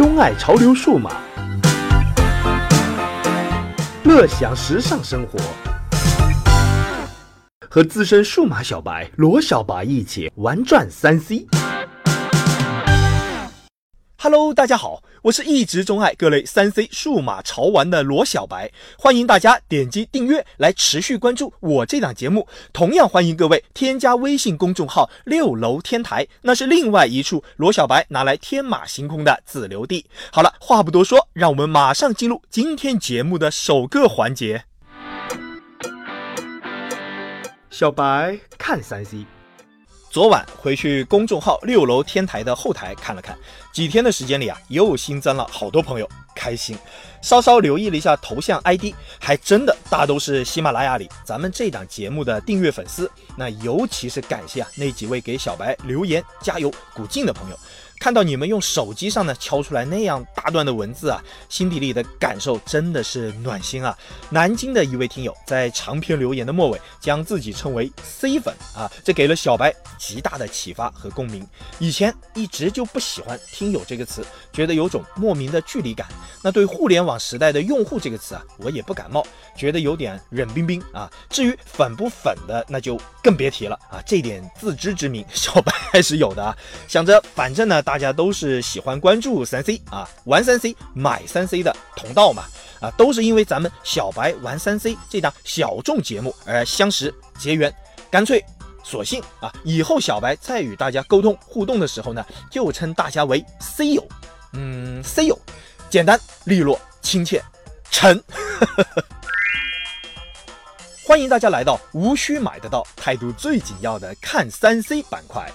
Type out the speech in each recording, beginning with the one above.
钟爱潮流数码，乐享时尚生活，和资深数码小白罗小白一起玩转三 C。Hello，大家好，我是一直钟爱各类三 C 数码潮玩的罗小白，欢迎大家点击订阅来持续关注我这档节目。同样欢迎各位添加微信公众号“六楼天台”，那是另外一处罗小白拿来天马行空的自留地。好了，话不多说，让我们马上进入今天节目的首个环节。小白看三 C。昨晚回去公众号六楼天台的后台看了看，几天的时间里啊，又新增了好多朋友，开心。稍稍留意了一下头像 ID，还真的大都是喜马拉雅里咱们这档节目的订阅粉丝。那尤其是感谢啊那几位给小白留言加油鼓劲的朋友。看到你们用手机上呢敲出来那样大段的文字啊，心底里的感受真的是暖心啊！南京的一位听友在长篇留言的末尾将自己称为 C 粉啊，这给了小白极大的启发和共鸣。以前一直就不喜欢“听友”这个词，觉得有种莫名的距离感。那对“互联网时代的用户”这个词啊，我也不感冒，觉得有点冷冰冰啊。至于粉不粉的，那就更别提了啊！这点自知之明，小白还是有的啊。想着反正呢。大家都是喜欢关注三 C 啊，玩三 C、买三 C 的同道嘛啊，都是因为咱们小白玩三 C 这档小众节目而相识结缘，干脆索性啊，以后小白再与大家沟通互动的时候呢，就称大家为 C 友，嗯，C 友，简单利落亲切，诚。欢迎大家来到无需买得到、态度最紧要的看三 C 板块。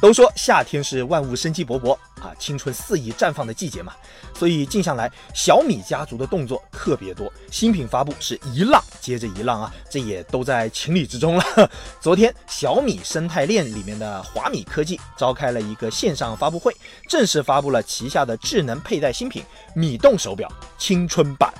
都说夏天是万物生机勃勃啊，青春肆意绽放的季节嘛，所以近下来小米家族的动作特别多，新品发布是一浪接着一浪啊，这也都在情理之中了。昨天小米生态链里面的华米科技召开了一个线上发布会，正式发布了旗下的智能佩戴新品米动手表青春版。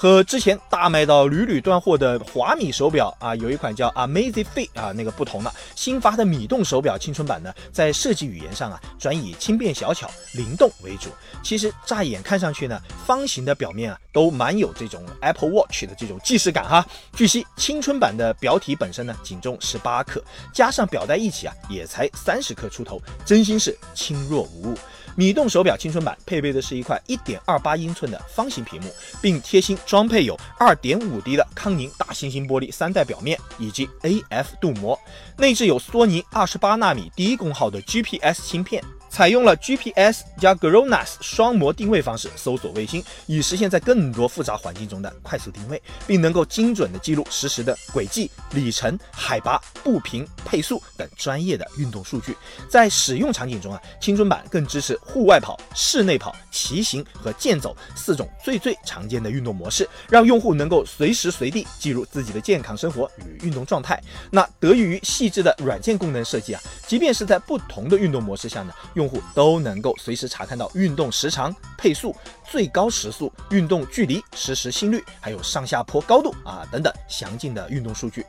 和之前大卖到屡屡断货的华米手表啊，有一款叫 Amazing Fit 啊，那个不同了。新发的米动手表青春版呢，在设计语言上啊，转以轻便小巧、灵动为主。其实乍眼看上去呢，方形的表面啊，都蛮有这种 Apple Watch 的这种既视感哈。据悉，青春版的表体本身呢，仅重十八克，加上表带一起啊，也才三十克出头，真心是轻若无物。米动手表青春版配备的是一块一点二八英寸的方形屏幕，并贴心装配有二点五 D 的康宁大猩猩玻璃三代表面以及 AF 镀膜，内置有索尼二十八纳米低功耗的 GPS 芯片。采用了 GPS 加 GLONASS 双模定位方式搜索卫星，以实现在更多复杂环境中的快速定位，并能够精准的记录实时的轨迹、里程、海拔、步频、配速等专业的运动数据。在使用场景中啊，青春版更支持户外跑、室内跑、骑行和健走四种最最常见的运动模式，让用户能够随时随地记录自己的健康生活与运动状态。那得益于细致的软件功能设计啊，即便是在不同的运动模式下呢。用户都能够随时查看到运动时长、配速、最高时速、运动距离、实时心率，还有上下坡高度啊等等详尽的运动数据。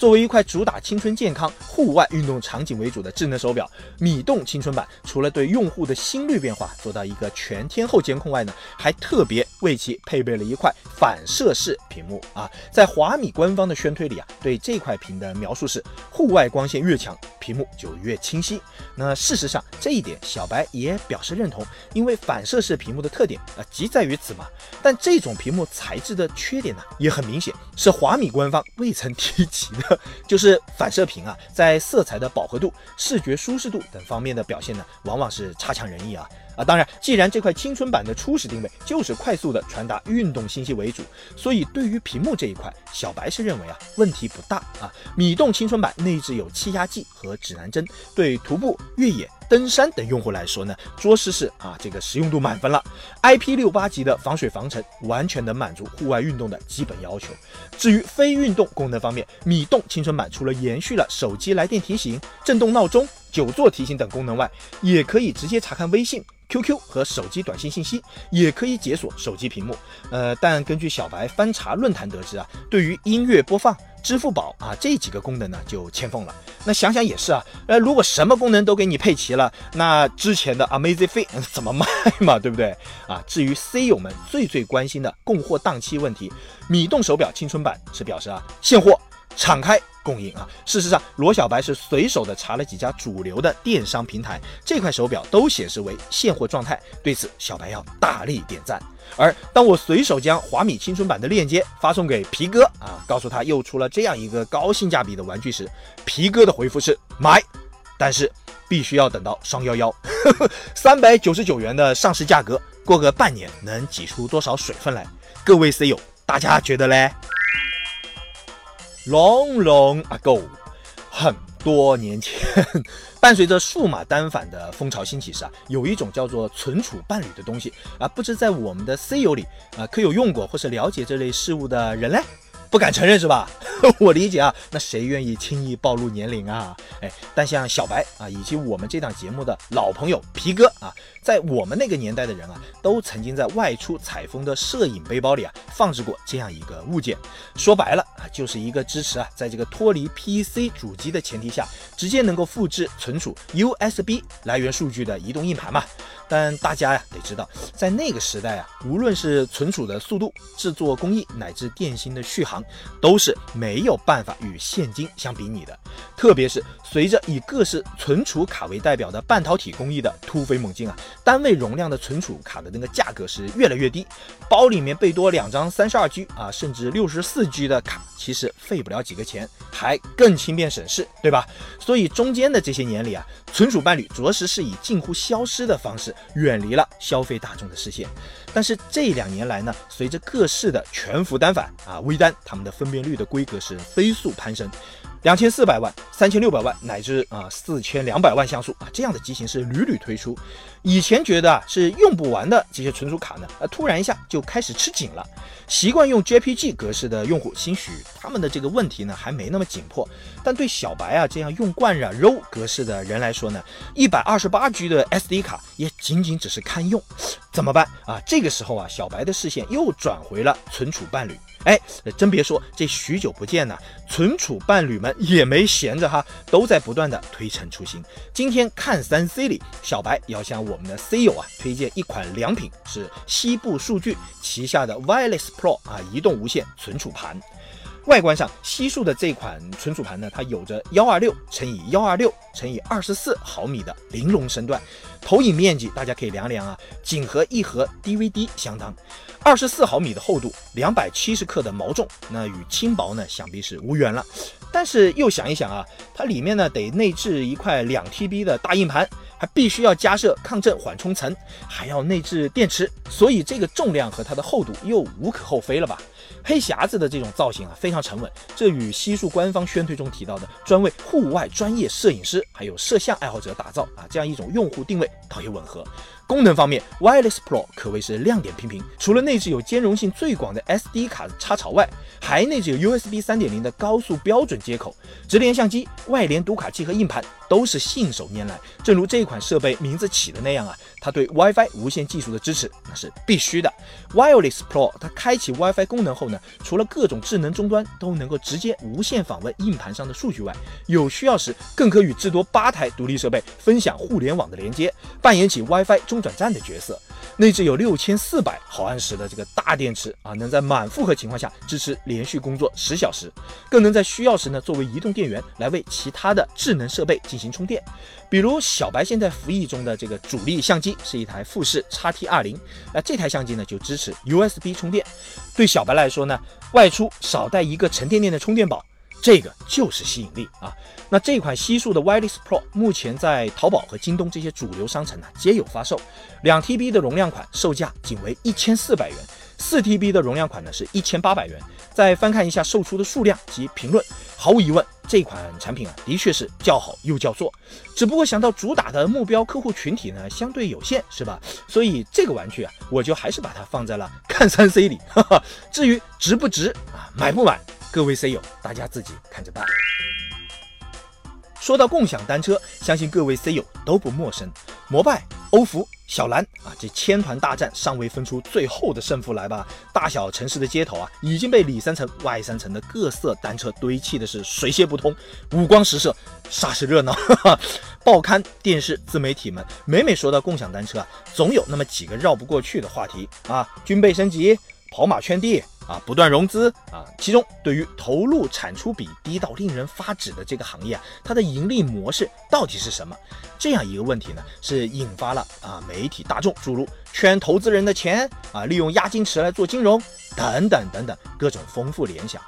作为一块主打青春健康、户外运动场景为主的智能手表，米动青春版除了对用户的心率变化做到一个全天候监控外呢，还特别为其配备了一块反射式屏幕啊。在华米官方的宣推里啊，对这块屏的描述是：户外光线越强，屏幕就越清晰。那事实上这一点小白也表示认同，因为反射式屏幕的特点啊，即在于此嘛。但这种屏幕材质的缺点呢，也很明显，是华米官方未曾提及的。就是反射屏啊，在色彩的饱和度、视觉舒适度等方面的表现呢，往往是差强人意啊啊！当然，既然这块青春版的初始定位就是快速的传达运动信息为主，所以对于屏幕这一块，小白是认为啊问题不大啊。米动青春版内置有气压计和指南针，对徒步、越野。登山等用户来说呢，着实是啊，这个实用度满分了。IP 六八级的防水防尘，完全能满足户外运动的基本要求。至于非运动功能方面，米动青春版除了延续了手机来电提醒、震动闹钟、久坐提醒等功能外，也可以直接查看微信。QQ 和手机短信信息，也可以解锁手机屏幕。呃，但根据小白翻查论坛得知啊，对于音乐播放、支付宝啊这几个功能呢，就欠奉了。那想想也是啊，呃，如果什么功能都给你配齐了，那之前的 Amazfit 怎么卖嘛，对不对？啊，至于 C 友们最最关心的供货档期问题，米动手表青春版是表示啊，现货。敞开供应啊！事实上，罗小白是随手的查了几家主流的电商平台，这块手表都显示为现货状态。对此，小白要大力点赞。而当我随手将华米青春版的链接发送给皮哥啊，告诉他又出了这样一个高性价比的玩具时，皮哥的回复是买，但是必须要等到双幺幺，三百九十九元的上市价格，过个半年能挤出多少水分来？各位 C 友，大家觉得嘞？Long long ago，很多年前，伴随着数码单反的风潮兴起时啊，有一种叫做存储伴侣的东西啊，不知在我们的 C 友里啊，可有用过或是了解这类事物的人嘞？不敢承认是吧？我理解啊，那谁愿意轻易暴露年龄啊？哎，但像小白啊，以及我们这档节目的老朋友皮哥啊，在我们那个年代的人啊，都曾经在外出采风的摄影背包里啊，放置过这样一个物件。说白了啊，就是一个支持啊，在这个脱离 PC 主机的前提下，直接能够复制存储 USB 来源数据的移动硬盘嘛。但大家呀，得知道，在那个时代啊，无论是存储的速度、制作工艺，乃至电芯的续航，都是没有办法与现金相比拟的。特别是随着以各式存储卡为代表的半导体工艺的突飞猛进啊，单位容量的存储卡的那个价格是越来越低，包里面备多两张三十二 G 啊，甚至六十四 G 的卡，其实费不了几个钱，还更轻便省事，对吧？所以中间的这些年里啊，存储伴侣着实是以近乎消失的方式。远离了消费大众的视线，但是这两年来呢，随着各式的全幅单反啊、微单，它们的分辨率的规格是飞速攀升。两千四百万、三千六百万乃至啊四千两百万像素啊，这样的机型是屡屡推出。以前觉得啊是用不完的这些存储卡呢，啊突然一下就开始吃紧了。习惯用 JPG 格式的用户，兴许他们的这个问题呢还没那么紧迫。但对小白啊这样用惯了 RAW 格式的人来说呢，一百二十八 G 的 SD 卡也仅仅只是堪用。怎么办啊？这个时候啊，小白的视线又转回了存储伴侣。哎，真别说，这许久不见呢，存储伴侣们也没闲着哈，都在不断的推陈出新。今天看三 C 里，小白要向我们的 C 友啊推荐一款良品，是西部数据旗下的 Wireless Pro 啊移动无线存储盘。外观上，西数的这款存储盘呢，它有着幺二六乘以幺二六乘以二十四毫米的玲珑身段，投影面积大家可以量量啊，仅和一盒 DVD 相当。二十四毫米的厚度，两百七十克的毛重，那与轻薄呢，想必是无缘了。但是又想一想啊，它里面呢得内置一块两 TB 的大硬盘，还必须要加设抗震缓冲层，还要内置电池，所以这个重量和它的厚度又无可厚非了吧？黑匣子的这种造型啊，非常沉稳，这与西数官方宣推中提到的专为户外专业摄影师还有摄像爱好者打造啊这样一种用户定位倒也吻合。功能方面，Wireless Pro 可谓是亮点频频。除了内置有兼容性最广的 SD 卡插槽外，还内置有 USB 3.0的高速标准接口，直连相机、外联读卡器和硬盘都是信手拈来。正如这款设备名字起的那样啊，它对 WiFi 无线技术的支持那是必须的。Wireless Pro 它开启 WiFi 功能后呢，除了各种智能终端都能够直接无线访问硬盘上的数据外，有需要时更可与至多八台独立设备分享互联网的连接，扮演起 WiFi 中。转站的角色，内置有六千四百毫安时的这个大电池啊，能在满负荷情况下支持连续工作十小时，更能在需要时呢作为移动电源来为其他的智能设备进行充电。比如小白现在服役中的这个主力相机是一台富士 x T 二零，那这台相机呢就支持 USB 充电。对小白来说呢，外出少带一个沉甸甸的充电宝。这个就是吸引力啊！那这款西数的 Wireless Pro 目前在淘宝和京东这些主流商城呢皆有发售。两 TB 的容量款售价仅为一千四百元，四 TB 的容量款呢是一千八百元。再翻看一下售出的数量及评论，毫无疑问，这款产品啊的确是叫好又叫座。只不过想到主打的目标客户群体呢相对有限，是吧？所以这个玩具啊，我就还是把它放在了看三 C 里。哈哈，至于值不值啊，买不买？各位 C 友，大家自己看着办。说到共享单车，相信各位 C 友都不陌生，摩拜、欧服、小蓝啊，这千团大战尚未分出最后的胜负来吧？大小城市的街头啊，已经被里三层外三层的各色单车堆砌的是水泄不通，五光十色，煞是热闹。报刊、电视、自媒体们每每说到共享单车啊，总有那么几个绕不过去的话题啊，军备升级、跑马圈地。啊，不断融资啊，其中对于投入产出比低到令人发指的这个行业，它的盈利模式到底是什么？这样一个问题呢，是引发了啊媒体大众诸如圈投资人的钱啊，利用押金池来做金融等等等等各种丰富联想。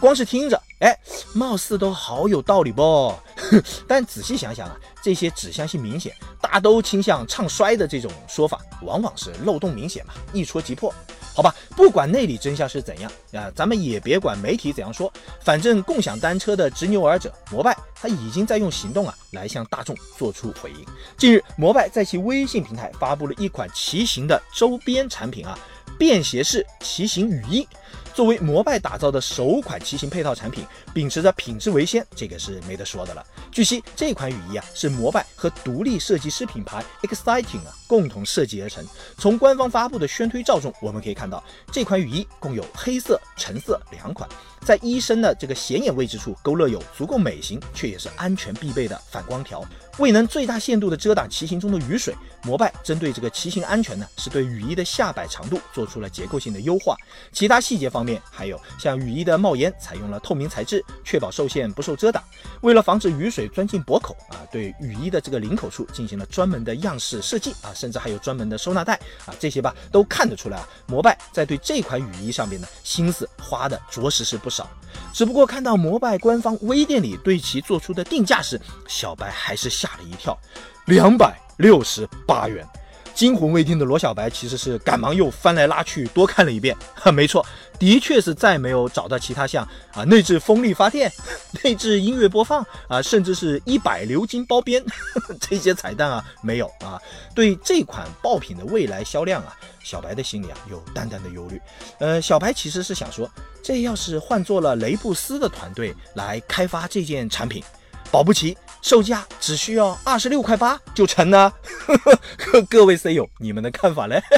光是听着，哎，貌似都好有道理不？但仔细想想啊，这些指向性明显、大都倾向唱衰的这种说法，往往是漏洞明显嘛，一戳即破。好吧，不管内里真相是怎样啊，咱们也别管媒体怎样说，反正共享单车的执牛耳者摩拜，他已经在用行动啊来向大众做出回应。近日，摩拜在其微信平台发布了一款骑行的周边产品啊，便携式骑行雨衣。作为摩拜打造的首款骑行配套产品，秉持着品质为先，这个是没得说的了。据悉，这款雨衣啊是摩拜和独立设计师品牌 Exciting 啊共同设计而成。从官方发布的宣推照中，我们可以看到这款雨衣共有黑色、橙色两款。在衣身的这个显眼位置处勾勒有足够美型却也是安全必备的反光条，未能最大限度的遮挡骑行中的雨水。摩拜针对这个骑行安全呢，是对雨衣的下摆长度做出了结构性的优化。其他细节方面，还有像雨衣的帽檐采用了透明材质，确保受限不受遮挡。为了防止雨水钻进脖口啊，对雨衣的这个领口处进行了专门的样式设计啊，甚至还有专门的收纳袋啊，这些吧都看得出来啊，摩拜在对这款雨衣上面呢，心思花的着实是不少。只不过看到摩拜官方微店里对其做出的定价时，小白还是吓了一跳，两百六十八元。惊魂未定的罗小白其实是赶忙又翻来拉去多看了一遍，哈没错，的确是再没有找到其他像啊内置风力发电、内置音乐播放啊，甚至是一百鎏金包边 这些彩蛋啊没有啊。对这款爆品的未来销量啊，小白的心里啊有淡淡的忧虑。呃，小白其实是想说，这要是换做了雷布斯的团队来开发这件产品。保不齐售价只需要二十六块八就成呢，各位 C 友，你们的看法嘞？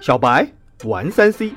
小白玩三 C，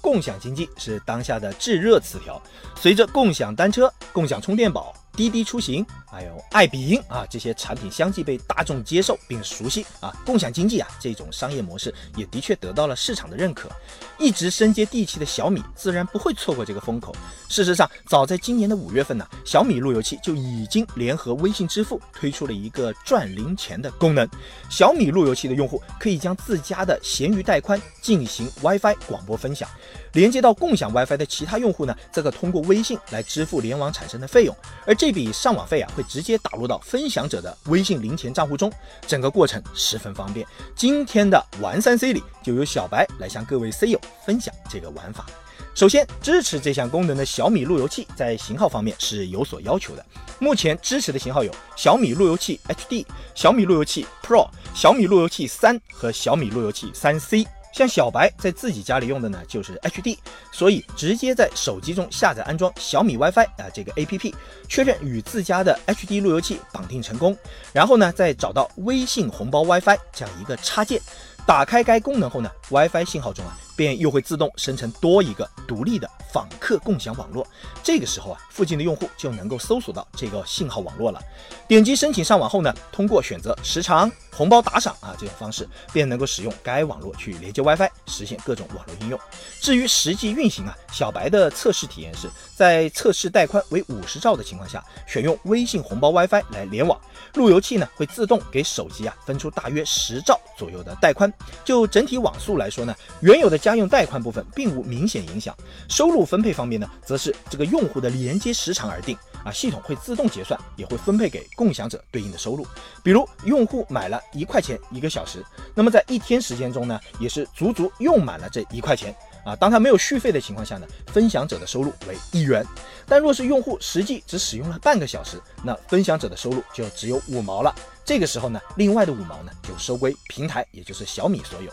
共享经济是当下的炙热词条，随着共享单车、共享充电宝。滴滴出行，还有爱彼迎啊，这些产品相继被大众接受并熟悉啊，共享经济啊这种商业模式也的确得到了市场的认可。一直深接地气的小米自然不会错过这个风口。事实上，早在今年的五月份呢，小米路由器就已经联合微信支付推出了一个赚零钱的功能。小米路由器的用户可以将自家的闲鱼带宽进行 WiFi 广播分享。连接到共享 WiFi 的其他用户呢，则可通过微信来支付联网产生的费用，而这笔上网费啊，会直接打入到分享者的微信零钱账户中，整个过程十分方便。今天的玩三 C 里，就由小白来向各位 C 友分享这个玩法。首先，支持这项功能的小米路由器在型号方面是有所要求的，目前支持的型号有小米路由器 HD、小米路由器 Pro、小米路由器三和小米路由器三 C。像小白在自己家里用的呢，就是 HD，所以直接在手机中下载安装小米 WiFi 啊这个 APP，确认与自家的 HD 路由器绑定成功，然后呢再找到微信红包 WiFi 这样一个插件，打开该功能后呢，WiFi 信号中啊便又会自动生成多一个独立的访客共享网络，这个时候啊附近的用户就能够搜索到这个信号网络了，点击申请上网后呢，通过选择时长。红包打赏啊，这种方式便能够使用该网络去连接 WiFi，实现各种网络应用。至于实际运行啊，小白的测试体验是在测试带宽为五十兆的情况下，选用微信红包 WiFi 来联网，路由器呢会自动给手机啊分出大约十兆左右的带宽。就整体网速来说呢，原有的家用带宽部分并无明显影响。收入分配方面呢，则是这个用户的连接时长而定。啊，系统会自动结算，也会分配给共享者对应的收入。比如用户买了一块钱一个小时，那么在一天时间中呢，也是足足用满了这一块钱。啊，当他没有续费的情况下呢，分享者的收入为一元。但若是用户实际只使用了半个小时，那分享者的收入就只有五毛了。这个时候呢，另外的五毛呢就收归平台，也就是小米所有。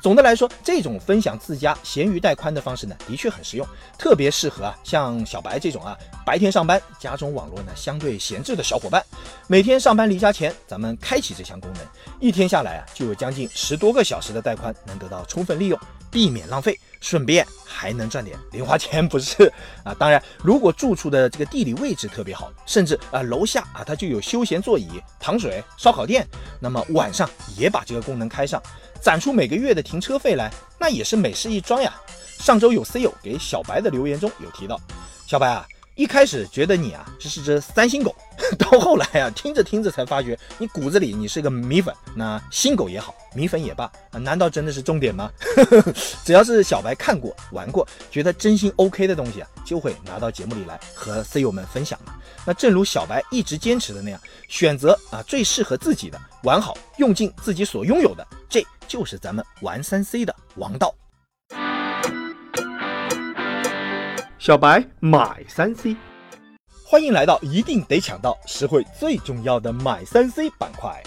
总的来说，这种分享自家闲鱼带宽的方式呢，的确很实用，特别适合啊像小白这种啊白天上班、家中网络呢相对闲置的小伙伴。每天上班离家前，咱们开启这项功能，一天下来啊就有将近十多个小时的带宽能得到充分利用，避免浪费，顺便还能赚点零花钱，不是啊？当然，如果住处的这个地理位置特别好，甚至啊楼下啊它就有休闲座椅、糖水、烧烤店，那么晚上也把这个功能开上。攒出每个月的停车费来，那也是美事一桩呀。上周有 C 友给小白的留言中有提到，小白啊，一开始觉得你啊只是只三星狗，到后来啊听着听着才发觉你骨子里你是个米粉。那新狗也好，米粉也罢啊，难道真的是重点吗？只要是小白看过玩过，觉得真心 OK 的东西啊，就会拿到节目里来和 C 友们分享嘛。那正如小白一直坚持的那样，选择啊最适合自己的，玩好，用尽自己所拥有的，这。就是咱们玩三 C 的王道。小白买三 C，欢迎来到一定得抢到实惠最重要的买三 C 板块。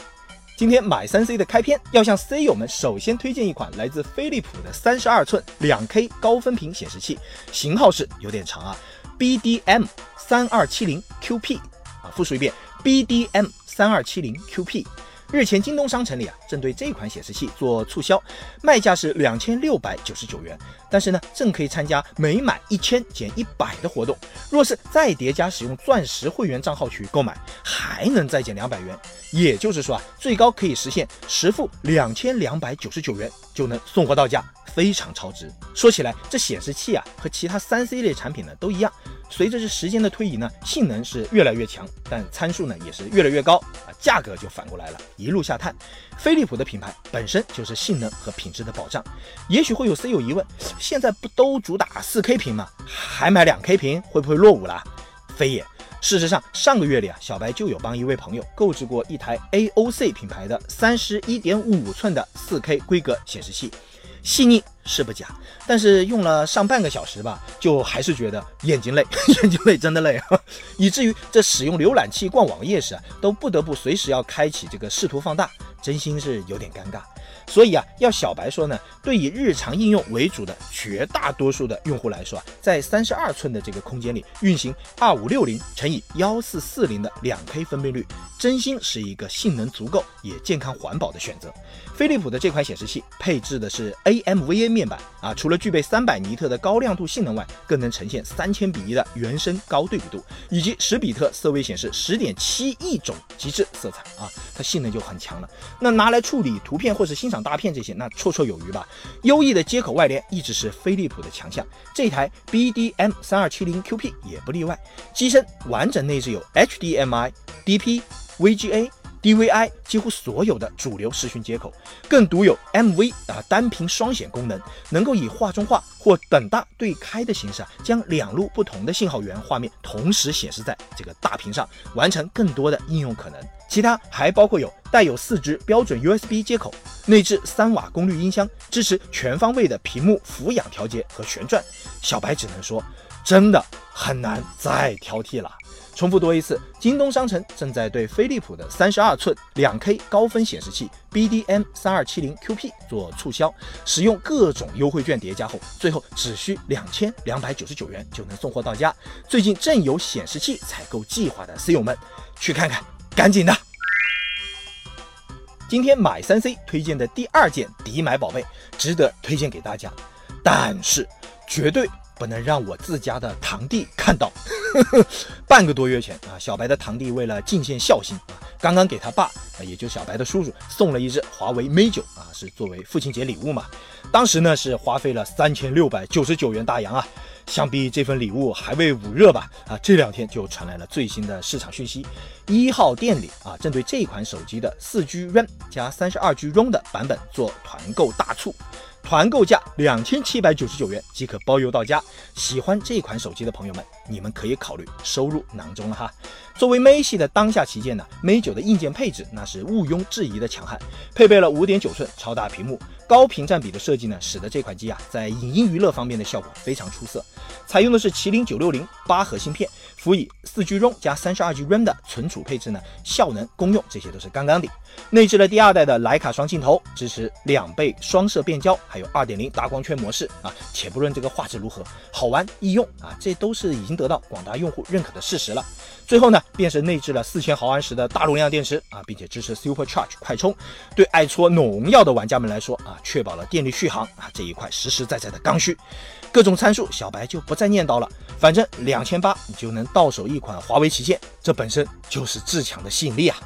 今天买三 C 的开篇要向 C 友们首先推荐一款来自飞利浦的三十二寸两 K 高分屏显示器，型号是有点长啊，BDM 三二七零 QP 啊，复述一遍，BDM 三二七零 QP。日前，京东商城里啊，正对这款显示器做促销，卖价是两千六百九十九元。但是呢，正可以参加每满一千减一百的活动。若是再叠加使用钻石会员账号去购买，还能再减两百元。也就是说啊，最高可以实现实付两千两百九十九元就能送货到家，非常超值。说起来，这显示器啊，和其他三 C 类产品呢都一样。随着这时间的推移呢，性能是越来越强，但参数呢也是越来越高啊，价格就反过来了，一路下探。飞利浦的品牌本身就是性能和品质的保障。也许会有 C 友疑问，现在不都主打 4K 屏吗？还买 2K 屏会不会落伍了？非也。事实上，上个月里啊，小白就有帮一位朋友购置过一台 AOC 品牌的31.5寸的 4K 规格显示器。细腻是不假，但是用了上半个小时吧，就还是觉得眼睛累，眼睛累真的累啊，以至于这使用浏览器逛网页时啊，都不得不随时要开启这个视图放大，真心是有点尴尬。所以啊，要小白说呢，对以日常应用为主的绝大多数的用户来说啊，在三十二寸的这个空间里运行二五六零乘以幺四四零的两 K 分辨率，真心是一个性能足够也健康环保的选择。飞利浦的这款显示器配置的是 AMVA 面板啊，除了具备三百尼特的高亮度性能外，更能呈现三千比一的原生高对比度，以及十比特色位显示十点七亿种极致色彩啊，它性能就很强了。那拿来处理图片或是欣赏。大片这些那绰绰有余吧。优异的接口外联一直是飞利浦的强项，这台 BDM 三二七零 QP 也不例外。机身完整内置有 HDMI、DP、VGA、DVI，几乎所有的主流视讯接口，更独有 MV 啊单屏双显功能，能够以画中画或等大对开的形式啊，将两路不同的信号源画面同时显示在这个大屏上，完成更多的应用可能。其他还包括有带有四支标准 USB 接口，内置三瓦功率音箱，支持全方位的屏幕俯仰调节和旋转。小白只能说，真的很难再挑剔了。重复多一次，京东商城正在对飞利浦的三十二寸两 K 高分显示器 BDM 三二七零 QP 做促销，使用各种优惠券叠加后，最后只需两千两百九十九元就能送货到家。最近正有显示器采购计划的 C 友们，去看看。赶紧的！今天买三 C 推荐的第二件抵买宝贝，值得推荐给大家，但是绝对不能让我自家的堂弟看到。半个多月前啊，小白的堂弟为了尽献孝心啊，刚刚给他爸，也就小白的叔叔送了一只华为 Mate 九啊，是作为父亲节礼物嘛。当时呢是花费了三千六百九十九元大洋啊。想必这份礼物还未捂热吧？啊，这两天就传来了最新的市场讯息，一号店里啊，针对这款手机的四 G RAM 加三十二 G ROM 的版本做团购大促。团购价两千七百九十九元即可包邮到家。喜欢这款手机的朋友们，你们可以考虑收入囊中了哈。作为 Mate 系的当下旗舰呢，Mate 九的硬件配置那是毋庸置疑的强悍，配备了五点九寸超大屏幕，高屏占比的设计呢，使得这款机啊在影音娱乐方面的效果非常出色。采用的是麒麟九六零八核芯片，辅以四 G ROM 加三十二 G RAM 的存储配置呢，效能、功用这些都是刚刚的。内置了第二代的徕卡双镜头，支持两倍双摄变焦，还有二点零大光圈模式啊。且不论这个画质如何，好玩易用啊，这都是已经得到广大用户认可的事实了。最后呢，便是内置了四千毫安时的大容量电池啊，并且支持 Super Charge 快充，对爱搓农药的玩家们来说啊，确保了电力续航啊这一块实实在在的刚需。各种参数，小白就不再念叨了。反正两千八你就能到手一款华为旗舰，这本身就是至强的吸引力啊！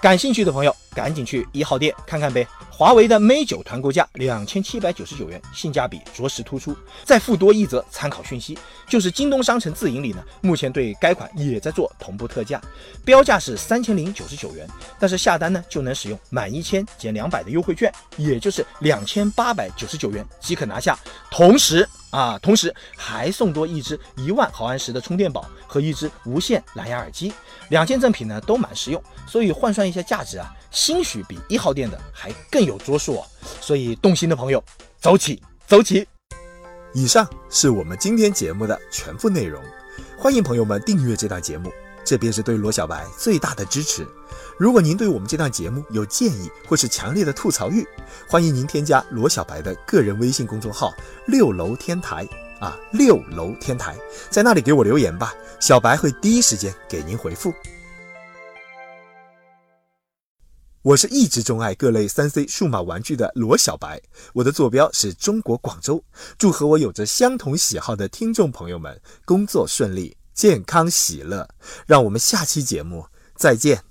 感兴趣的朋友赶紧去一号店看看呗。华为的 Mate 九团购价两千七百九十九元，性价比着实突出。再附多一则参考讯息，就是京东商城自营里呢，目前对该款也在做同步特价，标价是三千零九十九元，但是下单呢就能使用满一千减两百的优惠券，也就是两千八百九十九元即可拿下。同时啊，同时还送多一只一万毫安时的充电宝和一只无线蓝牙耳机，两件赠品呢都蛮实用，所以换算一下价值啊，兴许比一号店的还更有桌数哦。所以动心的朋友，走起，走起！以上是我们今天节目的全部内容，欢迎朋友们订阅这档节目，这便是对罗小白最大的支持。如果您对我们这档节目有建议或是强烈的吐槽欲，欢迎您添加罗小白的个人微信公众号“六楼天台”啊，六楼天台，在那里给我留言吧，小白会第一时间给您回复。我是一直钟爱各类三 C 数码玩具的罗小白，我的坐标是中国广州。祝和我有着相同喜好的听众朋友们工作顺利、健康喜乐。让我们下期节目再见。